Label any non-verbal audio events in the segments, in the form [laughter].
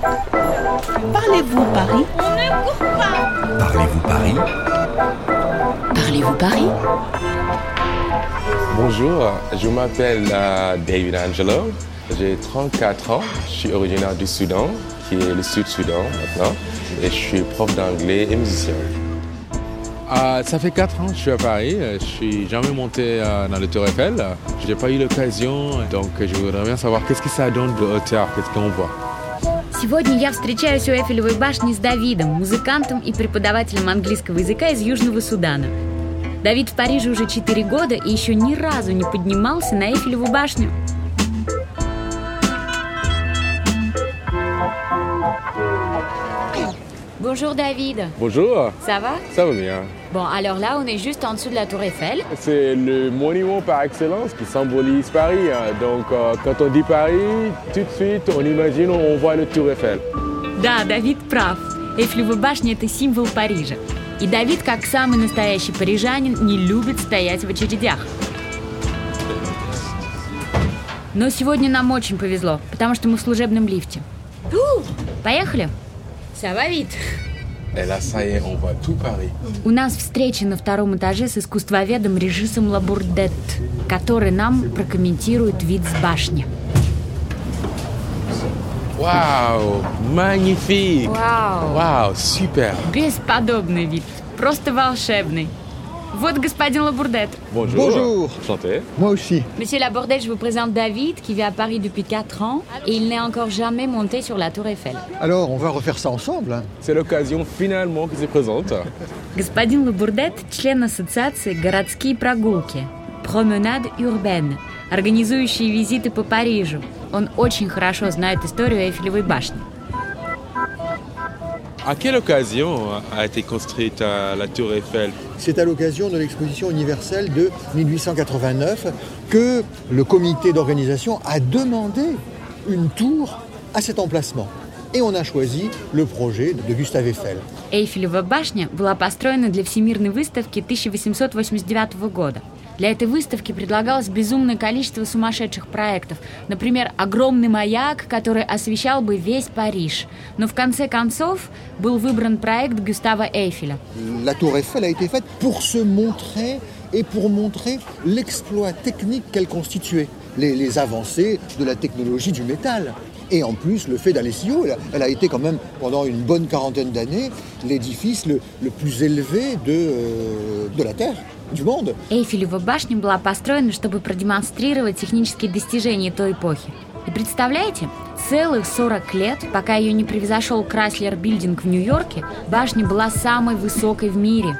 Parlez-vous Paris? On ne court pas Parlez-vous Paris? Parlez-vous Paris? Bonjour, je m'appelle euh, David Angelo, j'ai 34 ans, je suis originaire du Soudan, qui est le Sud-Soudan maintenant, et je suis prof d'anglais et musicien. Ah, ça fait 4 ans que je suis à Paris. Je suis jamais monté euh, dans le Tour Eiffel. Je n'ai pas eu l'occasion, donc je voudrais bien savoir qu'est-ce que ça donne de hauteur, qu'est-ce qu'on voit? Сегодня я встречаюсь у Эйфелевой башни с Давидом, музыкантом и преподавателем английского языка из Южного Судана. Давид в Париже уже 4 года и еще ни разу не поднимался на Эйфелеву башню. Bonjour David, Bonjour, ça va ça va bien. Bon, alors là, on est juste en dessous de la tour Eiffel. C'est le monument par excellence qui symbolise Paris. hein. Donc euh, quand on dit Paris, tout de suite on imagine, on voit le Tour Eiffel. Да, Давид прав. Эйфелева башня – это символ Парижа. И Давид, как самый настоящий парижанин, не любит стоять в очередях. Но сегодня нам очень повезло, потому что мы в служебном лифте. Поехали? Ça va vite. Et là ça y est, on voit tout Paris. У нас встреча на втором этаже с искусствоведом Режисом Лабурдет, который нам прокомментирует вид с башни. Waouh, magnifique. Вау! Super. Бесподобный вид, просто волшебный. Вот господин Лабурдет. Bonjour. Bonjour. Enchanté. Moi aussi. Monsieur Labordel, je vous présente David, qui vit à Paris depuis 4 ans, et il n'est encore jamais monté sur la tour Eiffel. Alors, on va refaire ça ensemble. hein. C'est l'occasion finalement qui se présente. Господин Лабурдет – член ассоциации «Городские прогулки» «Променад Урбен», организующий визиты по Парижу. Он очень хорошо знает историю Эйфелевой башни. À quelle occasion a été construite euh, la Tour Eiffel C'est à l'occasion de l'exposition universelle de 1889 que le comité d'organisation a demandé une tour à cet emplacement. Et on a choisi le projet de Gustave Eiffel. Эйфелева башня была построена для Всемирной выставки 1889 года. Для этой выставки предлагалось безумное количество сумасшедших проектов. Например, огромный маяк, который освещал бы весь Париж. Но в конце концов был выбран проект Гюстава Эйфеля. La tour Eiffel a été faite pour se montrer et pour montrer l'exploit technique qu'elle constituait, les, les avancées de la technologie du métal. Et en plus, le fait d'aller si haut, elle a, elle a été quand même, pendant une bonne quarantaine d'années, l'édifice le, le plus élevé de, euh, de la Terre, du monde. Эйфелева башня была построена, чтобы продемонстрировать технические достижения той эпохи. И представляете, целых 40 лет, пока ее не превзошел Крайслер Билдинг в Нью-Йорке, башня была самой высокой в мире.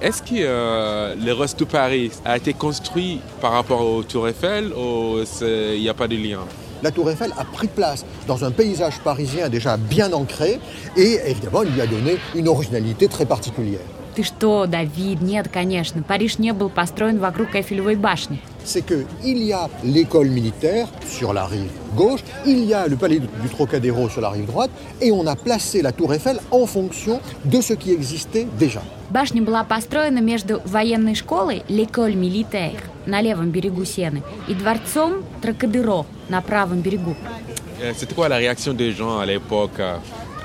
Est-ce que euh, le reste de Paris a été construit par rapport au Tour Eiffel ou c'est- il n'y a pas de lien La tour Eiffel a pris place dans un paysage parisien déjà bien ancré et évidemment, il lui a donné une originalité très particulière. Ты что, Давид? Нет, конечно. Париж не был построен вокруг Эйфелевой башни. c'est qu'il y a l'école militaire sur la rive gauche, il y a le palais du Trocadéro sur la rive droite, et on a placé la tour Eiffel en fonction de ce qui existait déjà. Башня была построена между военной школой Леколь Милитер на левом берегу Сены и дворцом Трокадеро на правом берегу. Euh, C'était quoi la réaction des gens à l'époque euh,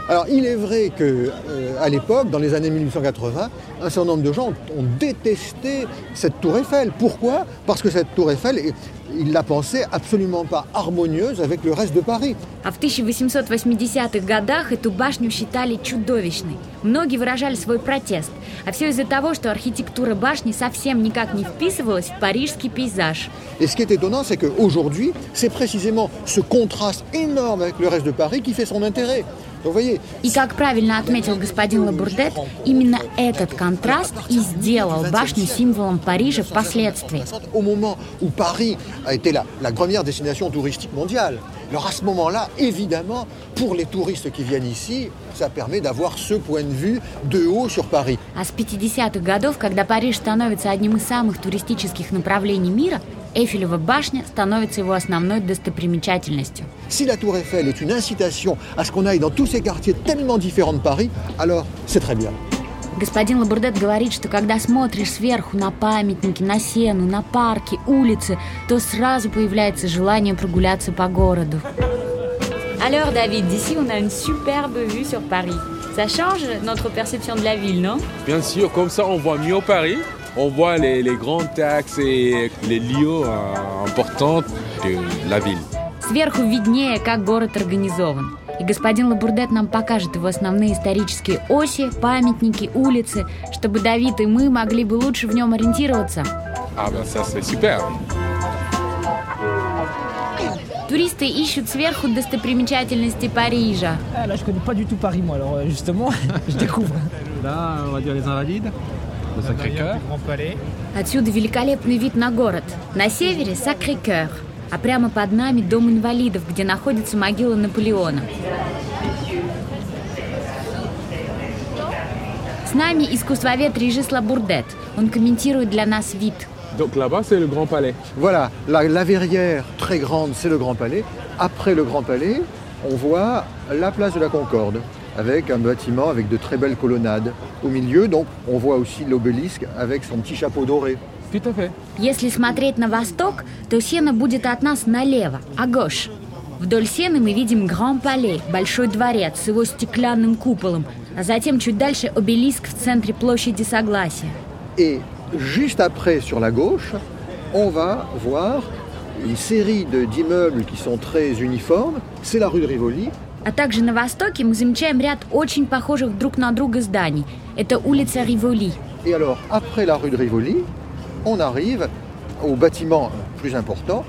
Alors il est vrai que euh, à l'époque, dans les années 1880, un certain nombre de gens ont détesté cette tour Eiffel. Pourquoi Parce que cette tour Eiffel, ils la pensaient absolument pas harmonieuse avec le reste de Paris. А в 1880-х годах эту башню считали чудовищной. Многие выражали свой протест. А все из-за того, что архитектура башни совсем никак не вписывалась в парижский пейзаж. Et ce qui est étonnant, c'est qu'aujourd'hui, c'est précisément ce contraste énorme avec le reste de Paris qui fait son intérêt. И как правильно отметил господин Лабурдет, именно этот контраст и сделал башню символом Парижа впоследствии. alors à ce moment-là, évidemment, pour les touristes qui viennent ici, ça permet d'avoir ce point de vue de haut sur Paris. А с 50-х годов, когда Париж становится одним из самых туристических направлений мира, Эйфелева башня становится его основной достопримечательностью. Si la tour Eiffel est une incitation à ce qu'on aille dans tous ces quartiers tellement différents de Paris, alors c'est très bien. Господин Лабурдет говорит, что когда смотришь сверху на памятники, на сену, на парки, улицы, то сразу появляется желание прогуляться по городу. Alors David, d'ici on a une superbe vue sur Paris. Ça change notre perception de la ville, non Bien sûr, comme ça on voit mieux Paris. On voit les, les grands axes et les lieux euh, importants de la ville. Сверху виднее, как город организован. И господин Лабурдет нам покажет его основные исторические оси, памятники, улицы, чтобы Давид и мы могли бы лучше в нем ориентироваться. Ben ça c'est super. Туристы ищут сверху достопримечательности Парижа. Ah, là, je connais pas du tout Paris, moi, alors euh, justement, [laughs] je découvre. Là, on va dire les Invalides, le Sacré-Cœur. Grand Palais. Отсюда великолепный вид на город. На севере Сакрé-Кёр, а прямо под нами дом инвалидов, где находится могила Наполеона. С нами искусствовед Режис Лабурдет. Он комментирует для нас вид. Donc là-bas c'est le Grand Palais. Voilà, la, la verrière très grande, c'est le Grand Palais. Après le Grand Palais, on voit la place de la Concorde, avec un bâtiment avec de très belles colonnades. Au milieu, donc, on voit aussi l'obélisque avec son petit chapeau doré. Tout à fait. Если смотреть на восток, то Сена будет от нас налево, а гош. Вдоль Сены мы видим Гран-Пале, большой дворец с его стеклянным куполом, а затем чуть дальше обелиск в центре площади Согласия. Et juste après, sur la gauche, on va voir une série de- d'immeubles qui sont très uniformes. C'est la rue de Rivoli. А также на востоке мы замечаем ряд очень похожих друг на друга зданий. Это улица Риволи. Et alors, après la rue de Rivoli, on arrive au bâtiment plus important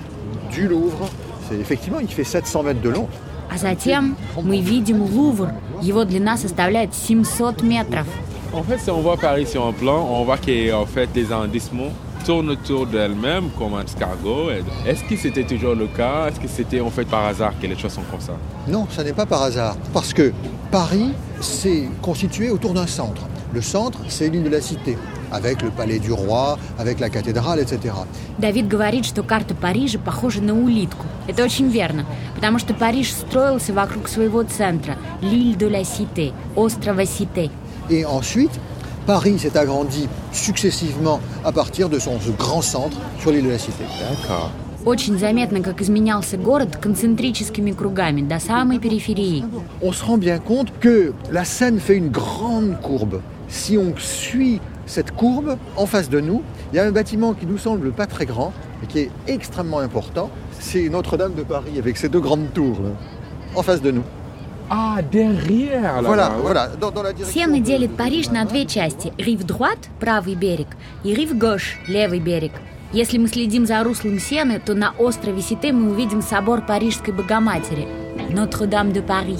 du Louvre. C'est effectivement, il fait 700 mètres de long. А затем мы видим Лувр. Его длина составляет 700 метров. En fait, si on voit Paris sur un plan, on voit qu'en fait les arrondissements tournent autour d'elles-mêmes comme un escargot. Et Est-ce que c'était toujours le cas Est-ce que c'était en fait par hasard que les choses sont comme ça Non, ça n'est pas par hasard. Parce que Paris s'est constitué autour d'un centre. Le centre, c'est l'île de la Cité, avec le palais du roi, avec la cathédrale, etc. Давид говорит, что карта Парижа похожа на улитку. Это очень верно, потому что Париж строился вокруг своего центра, l'île de la Cité, острова Сите. Et ensuite, Paris s'est agrandi successivement à partir de son ce grand centre sur l'île de la Cité. D'accord. Очень заметно, как изменялся город концентрическими кругами до самой периферии. On se rend bien compte que la Seine fait une grande courbe. Si on suit cette courbe, en face de nous, il y a un bâtiment qui nous semble pas très grand, mais qui est extrêmement important. C'est Notre-Dame de Paris, avec ses deux grandes tours, là, en face de nous. Ah, derrière là Voilà, voilà, dans, dans la direction. Сена de- делит Париж на две части. Рив Друат – правый берег, и Рив Гош – левый берег. Если мы следим за руслом Сены, то на острове Сите мы увидим собор Парижской Богоматери – Нотр-Дам де Пари.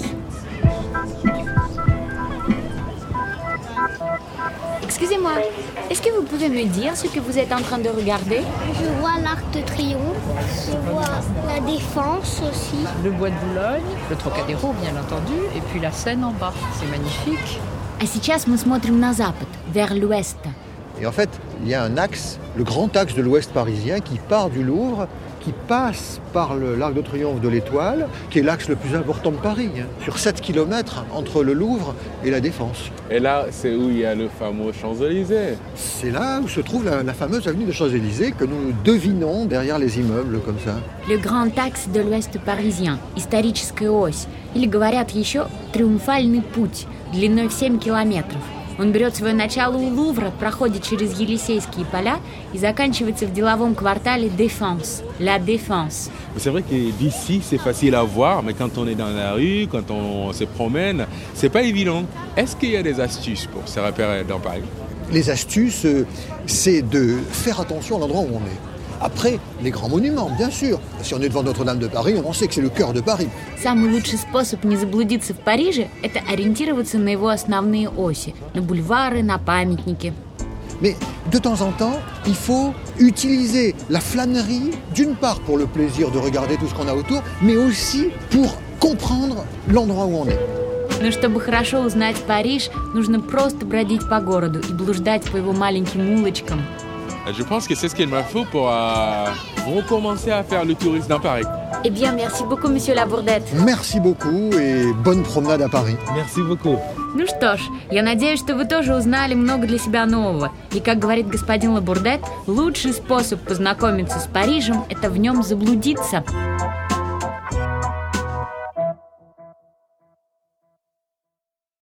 Excusez-moi, est-ce que vous pouvez me dire ce que vous êtes en train de regarder Je vois l'Arc de Triomphe, je vois la Défense aussi. Le bois de Boulogne, le Trocadéro bien entendu, et puis la Seine en bas. C'est magnifique. А сейчас мы смотрим на запад, vers l'ouest. Et en fait, il y a un axe, le grand axe de l'ouest parisien, qui part du Louvre, qui passe par le- l'Arc de Triomphe de l'Étoile, qui est l'axe le plus important de Paris, hein, sur 7 km entre le Louvre et la Défense. Et là, c'est où il y a le fameux Champs-Élysées. C'est là où se trouve la, la fameuse avenue des Champs-Élysées que nous devinons derrière les immeubles comme ça. Le Grand Axe de l'Ouest паризien, историческая ось, или говорят еще Триумфальный путь, длиной в 7 километров. Он берет свое начало у Лувра, проходит через Елисейские поля и заканчивается в деловом квартале Défense, La Défense. Mais C'est vrai que d'ici, c'est facile à voir, mais quand on est dans la rue, quand on se promène, c'est pas évident. Est-ce qu'il y a des astuces pour se repérer dans Paris Les astuces, euh, c'est de faire attention à l'endroit où on est. Après, les grands monuments, bien sûr. Si on est devant Notre-Dame de Paris, on sait que c'est le cœur de Paris. Самый лучший способ не заблудиться в Париже – это ориентироваться на его основные оси, на бульвары, на памятники. Mais de temps en temps, il faut utiliser la flânerie, d'une part pour le plaisir de regarder tout ce qu'on a autour, mais aussi pour comprendre l'endroit où on est. Но чтобы хорошо узнать Париж, нужно просто бродить по городу и блуждать по его маленьким улочкам. Je pense que c'est ce qu'il me faut pour euh, recommencer à faire le tourisme dans Paris. Eh bien, merci beaucoup, monsieur Лабурдет. Merci beaucoup et bonne promenade à Paris. Merci beaucoup. Ну что ж, я надеюсь, что вы тоже узнали много для себя нового. И, как говорит господин Лабурдет, лучший способ познакомиться с Парижем – это в нем заблудиться.